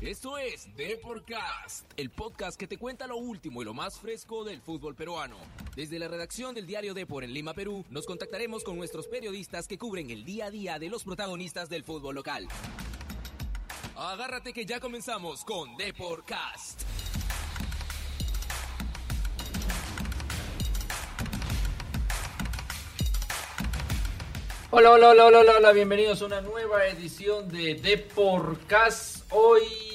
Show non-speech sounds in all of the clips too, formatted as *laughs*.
Esto es Deporcast, el podcast que te cuenta lo último y lo más fresco del fútbol peruano. Desde la redacción del diario Depor en Lima, Perú, nos contactaremos con nuestros periodistas que cubren el día a día de los protagonistas del fútbol local. Agárrate que ya comenzamos con Deporcast. Hola, hola, hola, hola, hola, bienvenidos a una nueva edición de Deporcast. Hoy,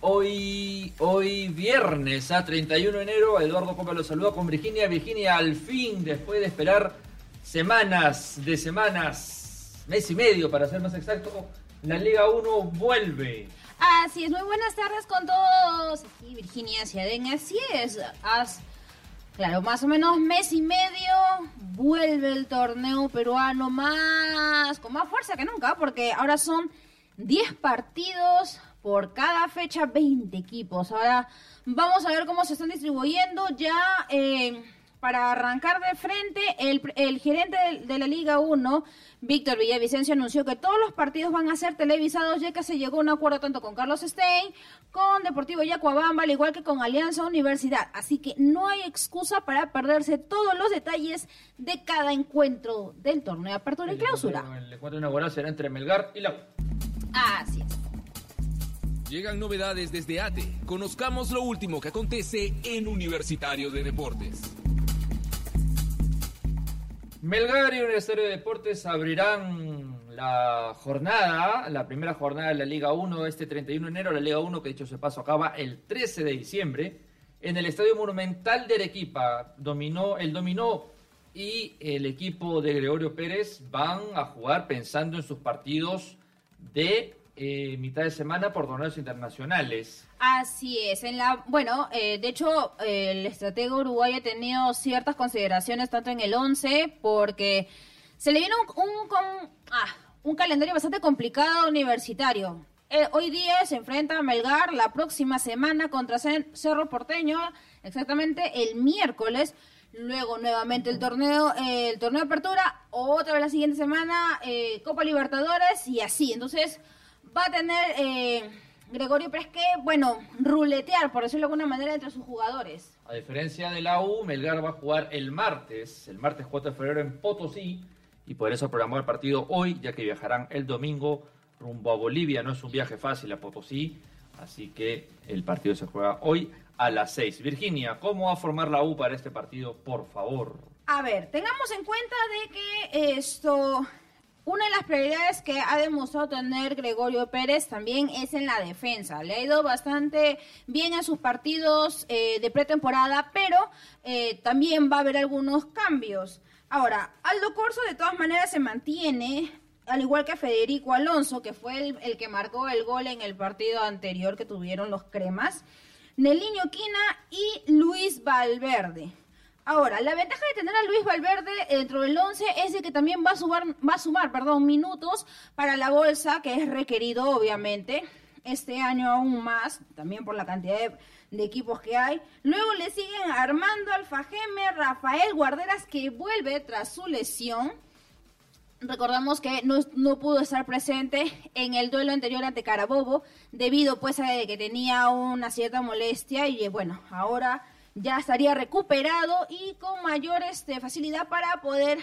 hoy, hoy viernes, a 31 de enero, Eduardo Copa los saluda con Virginia. Virginia, al fin, después de esperar semanas, de semanas, mes y medio para ser más exacto, la Liga 1 vuelve. Así es, muy buenas tardes con todos. Aquí Virginia Ciadén, así es. Has Claro, más o menos mes y medio vuelve el torneo peruano más con más fuerza que nunca, porque ahora son 10 partidos por cada fecha, 20 equipos. Ahora vamos a ver cómo se están distribuyendo ya. Eh, para arrancar de frente, el, gerente de, la Liga 1, Víctor Villavicencio, anunció que todos los partidos van a ser televisados, ya que se llegó a un acuerdo tanto con Carlos Stein, con Deportivo Yacuabamba, al igual que con Alianza Universidad. Así que no hay excusa para perderse todos los detalles de cada encuentro del torneo de apertura y clausura. el encuentro inaugural será entre Melgar y la... Así es. Llegan novedades desde ATE. Conozcamos lo último que acontece en Universitario de Deportes. Melgar y Universitario de Deportes abrirán la jornada, la primera jornada de la Liga 1 este 31 de enero, la Liga 1 que dicho se paso acaba el 13 de diciembre en el Estadio Monumental de Arequipa. Dominó, el dominó y el equipo de Gregorio Pérez van a jugar pensando en sus partidos de eh, mitad de semana por torneos internacionales. Así es. En la, bueno, eh, de hecho, el estratega uruguayo ha tenido ciertas consideraciones tanto en el 11 porque se le viene un, ah, un, calendario bastante complicado universitario. Eh, hoy día se enfrenta a Melgar la próxima semana contra Cerro Porteño, exactamente el miércoles. Luego nuevamente el torneo, el torneo de apertura, otra vez la siguiente semana Copa Libertadores y así. Entonces, va a tener eh, Gregorio Pérez que, bueno, ruletear, por decirlo de alguna manera, entre sus jugadores. A diferencia de la U, Melgar va a jugar el martes, el martes 4 de febrero en Potosí, y por eso programó el partido hoy, ya que viajarán el domingo rumbo a Bolivia. No es un viaje fácil a Potosí, así que el partido se juega hoy a las 6. Virginia, ¿cómo va a formar la U para este partido, por favor? A ver, tengamos en cuenta de que esto una de las prioridades que ha demostrado tener Gregorio Pérez también es en la defensa. Le ha ido bastante bien a sus partidos eh, de pretemporada, pero eh, también va a haber algunos cambios. Ahora, Aldo Corso de todas maneras se mantiene, al igual que Federico Alonso, que fue el, que marcó el gol en el partido anterior que tuvieron los cremas. Neliño Quina y Luis Valverde. Ahora, la ventaja de tener a Luis Valverde dentro del 11 es de que también va a, sumar, va a sumar perdón, minutos para la bolsa, que es requerido, obviamente, este año aún más, también por la cantidad de, equipos que hay. Luego le siguen Armando Alfajeme, Rafael Guarderas, que vuelve tras su lesión. Recordamos que no, no, pudo estar presente en el duelo anterior ante Carabobo, debido pues a que tenía una cierta molestia y bueno, ahora ya estaría recuperado y con mayor este, facilidad para poder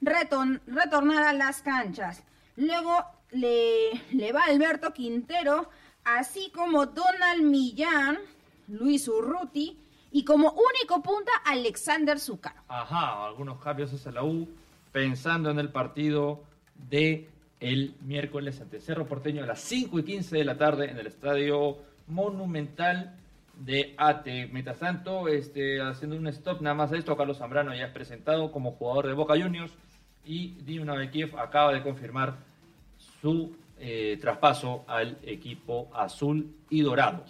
retornar a las canchas. Luego le, va Alberto Quintero, así como Donald Millán, Luis Urruti y como único punta Alexander Zúcaro. Ajá, algunos cambios hacia la U, pensando en el partido de el miércoles ante Cerro Porteño a las 5 y 15 de la tarde en el Estadio Monumental de ATE. Mientras tanto, este, haciendo un stop nada más a esto, Carlos Zambrano ya es presentado como jugador de Boca Juniors y Dino Kiev acaba de confirmar su eh, traspaso al equipo azul y dorado.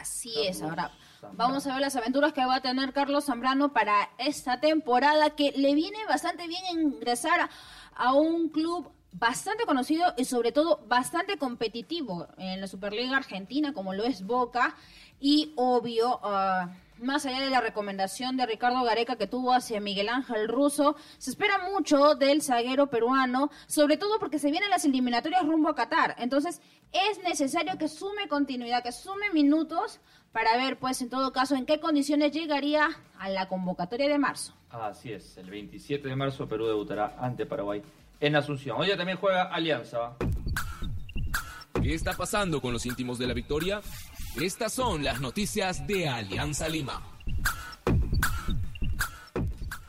Así es, ahora vamos a ver las aventuras que va a tener Carlos Zambrano para esta temporada que le viene bastante bien ingresar a un club bastante conocido y sobre todo bastante competitivo en la Superliga Argentina, como lo es Boca, y obvio, ah, más allá de la recomendación de Ricardo Gareca que tuvo hacia Miguel Ángel Russo, se espera mucho del zaguero peruano, sobre todo porque se vienen las eliminatorias rumbo a Qatar. Entonces, es necesario que sume continuidad, que sume minutos para ver, pues, en todo caso, en qué condiciones llegaría a la convocatoria de marzo. Así es, el 27 de marzo Perú debutará ante Paraguay en Asunción. Hoy también juega Alianza. ¿Qué está pasando con los íntimos de la victoria? Estas son las noticias de Alianza Lima.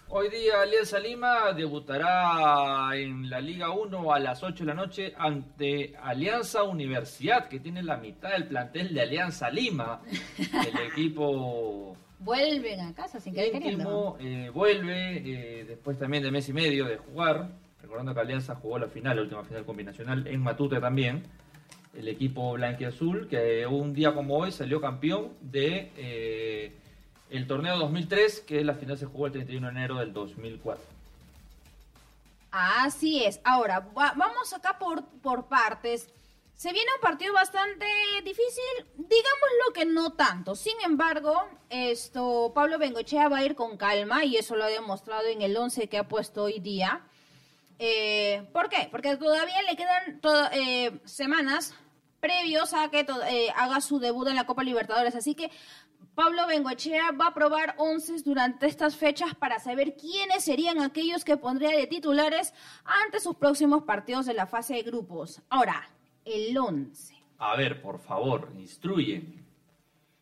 Hoy día Alianza Lima debutará en la Liga 1 a las 8 de la noche ante Alianza Universidad, que tiene la mitad del plantel de Alianza Lima. El *laughs* equipo Vuelven a casa sin querer queriendo. íntimo eh, vuelve eh, después también de mes y medio de jugar. Recordando que Alianza jugó la final, la última final combinacional en Matute también. El equipo blanquiazul que un día como hoy salió campeón de eh, el torneo 2003, que la final se jugó el 31 de enero del 2004. Así es. Ahora, va- vamos acá por, por partes. Se viene un partido bastante difícil, digámoslo que no tanto. Sin embargo, esto Pablo Bengochea va a ir con calma y eso lo ha demostrado en el 11 que ha puesto hoy día. Eh, ¿Por qué? Porque todavía le quedan eh, semanas previos a que eh, haga su debut en la Copa Libertadores. Así que Pablo Bengoechea va a probar once durante estas fechas para saber quiénes serían aquellos que pondría de titulares ante sus próximos partidos de la fase de grupos. Ahora, el 11. A ver, por favor, instruyen.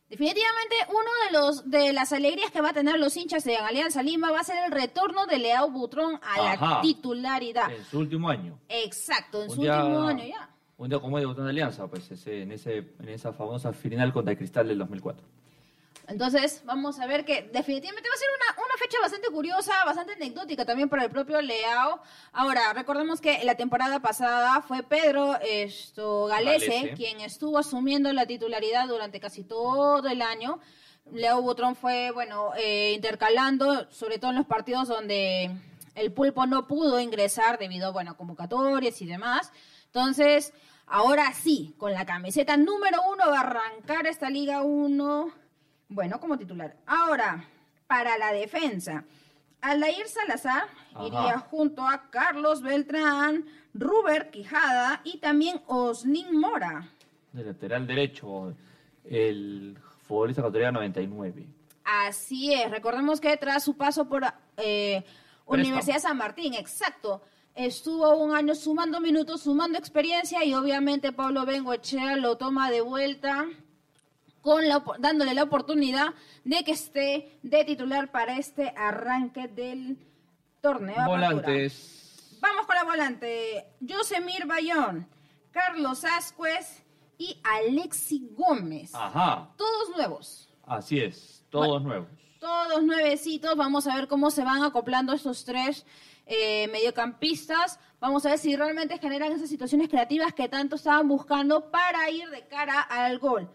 Definitivamente uno de los de las alegrías que va a tener los hinchas de Alianza Lima va a ser el retorno de Leao Butrón a la titularidad. En su último año. Exacto, en Un su día- último año ya. Un día como en Alianza, pues ese, en, ese, en esa famosa final contra el Cristal del 2004. Entonces, vamos a ver que definitivamente va a ser una, una fecha bastante curiosa, bastante anecdótica también para el propio Leao. Ahora, recordemos que la temporada pasada fue Pedro esto, Galese, quien estuvo asumiendo la titularidad durante casi todo el año. Leo Butrón fue, bueno, eh, intercalando, sobre todo en los partidos donde el pulpo no pudo ingresar debido, bueno, a convocatorias y demás. Entonces, ahora sí, con la camiseta número uno va a arrancar esta Liga 1, bueno, como titular. Ahora, para la defensa, Aldair Salazar Ajá. iría junto a Carlos Beltrán, Robert Quijada y también Oslin Mora. De lateral derecho, el futbolista ecuatoriano 99. Así es, recordemos que tras su paso por eh, Universidad San Martín, exacto, estuvo un año sumando minutos, sumando experiencia y obviamente Pablo Bengoechea lo toma de vuelta con la, dándole la oportunidad de que esté de titular para este arranque del torneo. Volantes. Vamos con la volante. Josemir Bayón, Carlos Ascuez y Alexi Gómez. Ajá, Todos nuevos. así es, todos nuevos. Todos nuevecitos. Vamos a ver cómo se van acoplando estos tres eh, mediocampistas. Vamos a ver si realmente generan esas situaciones creativas que tanto estaban buscando para ir de cara al gol.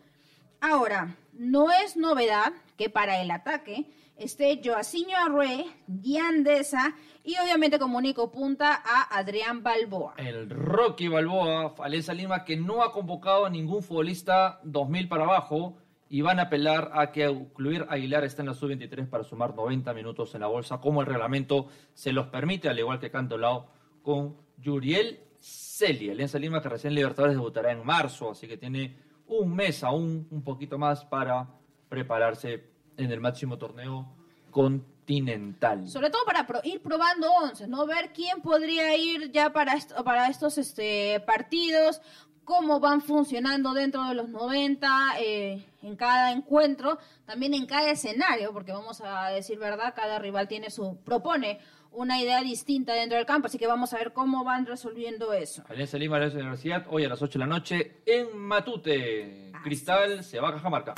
Ahora, no es novedad que para el ataque esté Joacinho Arrué, Diandesa y obviamente como único punta a Adrián Balboa. El Rocky Balboa, Alianza Lima, que no ha convocado a ningún futbolista 2000 para abajo y van a apelar a que incluir Aguilar está en la sub-23 para sumar 90 minutos en la bolsa, como el reglamento se los permite, al igual que Cantolao con Yuriel Celi. Alianza Lima, que recién Libertadores debutará en marzo, así que tiene un mes aún, un poquito más para prepararse en el máximo torneo continental. Sobre todo para pro- ir probando once, ¿no? Ver quién podría ir ya para, para estos este, partidos, cómo van funcionando dentro de los 90, eh, en cada encuentro, también en cada escenario, porque vamos a decir verdad, cada rival tiene su, propone una idea distinta dentro del campo, así que vamos a ver cómo van resolviendo eso. Alianza Lima, Alianza Universidad, hoy a las 8 de la noche en Matute. Cristal se va a Cajamarca.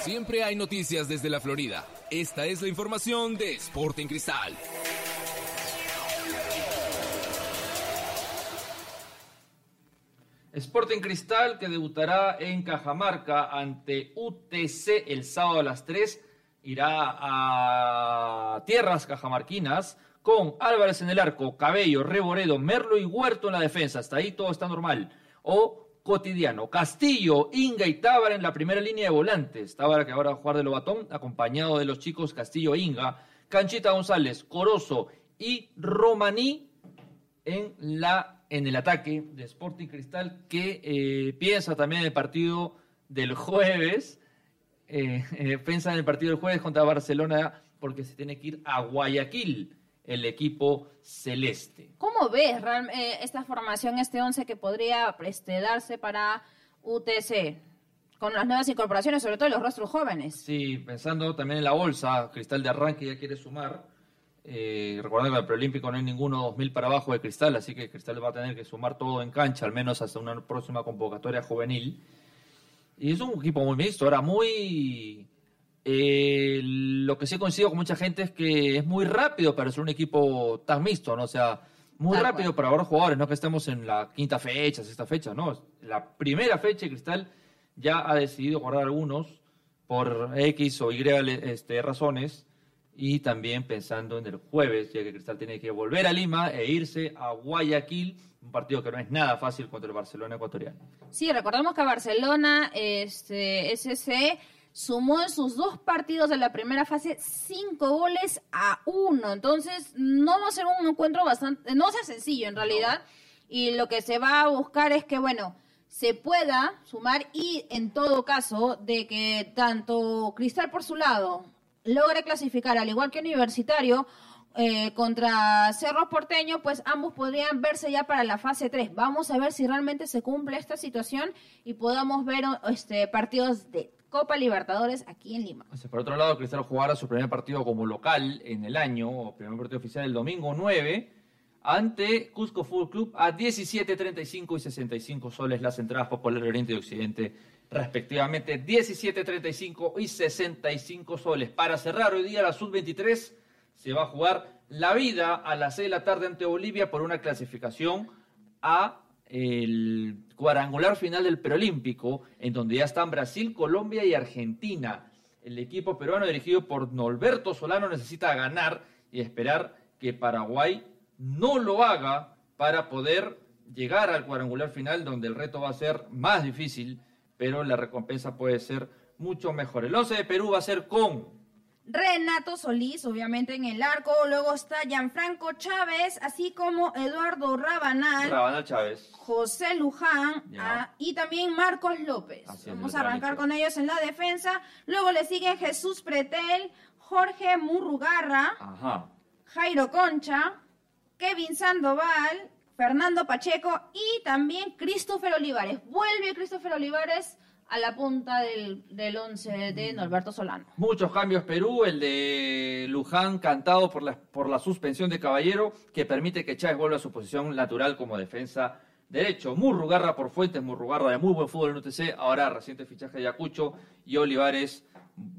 Siempre hay noticias desde la Florida. Esta es la información de Sporting Cristal. Sporting Cristal que debutará en Cajamarca ante UTC el sábado a las 3. Irá a tierras cajamarquinas con Álvarez en el arco, Cabello, Reboredo, Merlo y Huerto en la defensa. Hasta ahí todo está normal. O cotidiano. Castillo, Inga y Tábara en la primera línea de volantes. Tábara que ahora va a jugar de Lobatón, acompañado de los chicos Castillo e Inga. Canchita González, Corozo y Romaní en, la, en el ataque de Sporting Cristal, que eh, piensa también el partido del jueves. Eh, *laughs* eh, piensa en el partido del jueves contra Barcelona porque se tiene que ir a Guayaquil el equipo celeste. ¿Cómo ves eh, esta formación, este 11 que podría este, darse para UTC? Con las nuevas incorporaciones, sobre todo los rostros jóvenes. Sí, pensando también en la bolsa, Cristal de Arranque ya quiere sumar. Eh, recordando que el preolímpico no hay ninguno 2000 para abajo de Cristal, así que Cristal va a tener que sumar todo en cancha, al menos hasta una próxima convocatoria juvenil. Y es un equipo muy mixto, ahora muy eh, lo que sí coincido con mucha gente es que es muy rápido para ser un equipo tan mixto, ¿no? O sea, muy rápido para ahora jugadores, no que estemos en la quinta fecha, sexta fecha, ¿no? La primera fecha Cristal ya ha decidido jugar algunos por X o Y este, razones y también pensando en el jueves, ya que Cristal tiene que volver a Lima e irse a Guayaquil, un partido que no es nada fácil contra el Barcelona ecuatoriano. Sí, recordemos que Barcelona, este, SC sumó en sus dos partidos de la primera fase cinco goles a uno. Entonces, no va a ser un encuentro bastante, no va a ser sencillo en realidad. Y lo que se va a buscar es que, bueno, se pueda sumar y en todo caso de que tanto Cristal por su lado logre clasificar al igual que Universitario eh, contra Cerro Porteño, pues ambos podrían verse ya para la fase 3. Vamos a ver si realmente se cumple esta situación y podamos ver este, partidos de Copa Libertadores aquí en Lima. por otro lado, Cristal jugará su primer partido como local en el año, o primer partido oficial el domingo 9, ante Cusco Fútbol Club a 17, 35 y 65 soles las entradas Popular Oriente y Occidente, respectivamente 17, 35 y 65 soles. Para cerrar hoy día la Sub-23 se va a jugar la vida a las 6 de la tarde ante Bolivia por una clasificación a el cuadrangular final del preolímpico, en donde ya están Brasil, Colombia y Argentina. El equipo peruano dirigido por Norberto Solano necesita ganar y esperar que Paraguay no lo haga para poder llegar al cuadrangular final, donde el reto va a ser más difícil, pero la recompensa puede ser mucho mejor. El 11 de Perú va a ser con Renato Solís, obviamente en el arco, luego está Gianfranco Chávez, así como Eduardo Rabanal, Rabanal Chávez. José Luján ah, y también Marcos López. Vamos a arrancar con ellos en la defensa. Luego le siguen Jesús Pretel, Jorge Murrugarra, Jairo Concha, Kevin Sandoval, Fernando Pacheco y también Christopher Olivares. Vuelve Christopher Olivares a la punta del, del once de Norberto Solano. Muchos cambios Perú, el de Luján cantado por la, por la suspensión de Caballero, que permite que Chávez vuelva a su posición natural como defensa derecho. Murrugarra por Fuentes, Murrugarra de muy buen fútbol en UTC, ahora reciente fichaje de Ayacucho y Olivares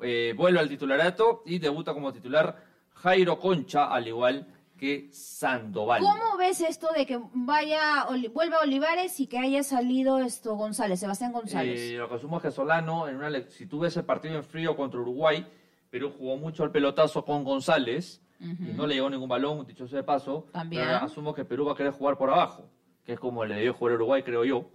eh, vuelve al titularato y debuta como titular Jairo Concha, al igual que Sandoval. ¿Cómo ves esto de que vaya vuelva Olivares y que haya salido esto González, Sebastián González? Eh, lo que asumo es que Solano, en una, si tú ves el partido en frío contra Uruguay, Perú jugó mucho al pelotazo con González y no le llegó ningún balón, dicho sea de paso. También. asumo que Perú va a querer jugar por abajo, que es como le debió jugar Uruguay, creo yo.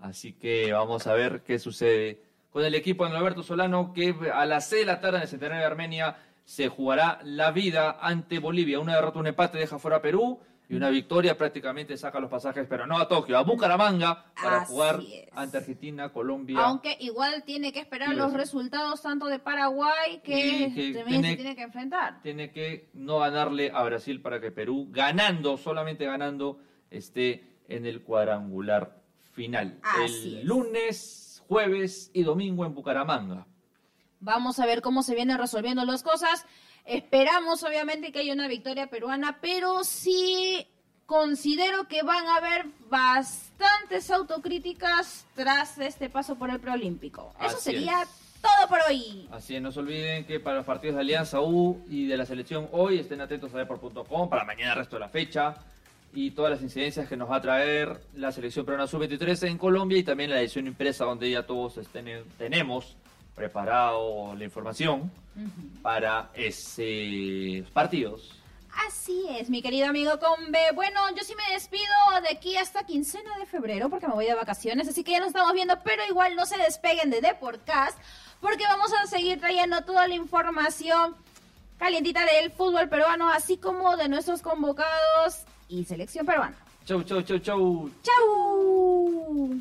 Así que vamos a ver qué sucede con el equipo de Alberto Solano, que a las 6 de la tarde en el Centenario de Armenia se jugará la vida ante Bolivia. Una derrota, un empate deja fuera a Perú y una victoria prácticamente saca los pasajes, pero no a Tokio, a Bucaramanga para jugar ante Argentina, Colombia. Aunque igual tiene que esperar los resultados tanto de Paraguay que, también se tiene que enfrentar. Tiene que no ganarle a Brasil para que Perú, ganando, solamente ganando, esté en el cuadrangular final. el lunes, jueves y domingo en Bucaramanga. Vamos a ver cómo se vienen resolviendo las cosas. Esperamos obviamente que haya una victoria peruana, pero sí considero que van a haber bastantes autocríticas tras este paso por el preolímpico. Eso sería todo por hoy. Así es, no se olviden que para los partidos de Alianza U y de la selección hoy estén atentos a deport.com para mañana el resto de la fecha y todas las incidencias que nos va a traer la selección peruana sub-23 en Colombia y también la edición impresa donde ya todos estén, tenemos preparado la información para esos partidos. Así es, mi querido amigo Combe. Bueno, yo sí me despido de aquí hasta quincena de febrero porque me voy de vacaciones, así que ya nos estamos viendo, pero igual no se despeguen de Deportcast porque vamos a seguir trayendo toda la información calientita del fútbol peruano, así como de nuestros convocados y selección peruana. Chau, chau, chau, chau. ¡Chau!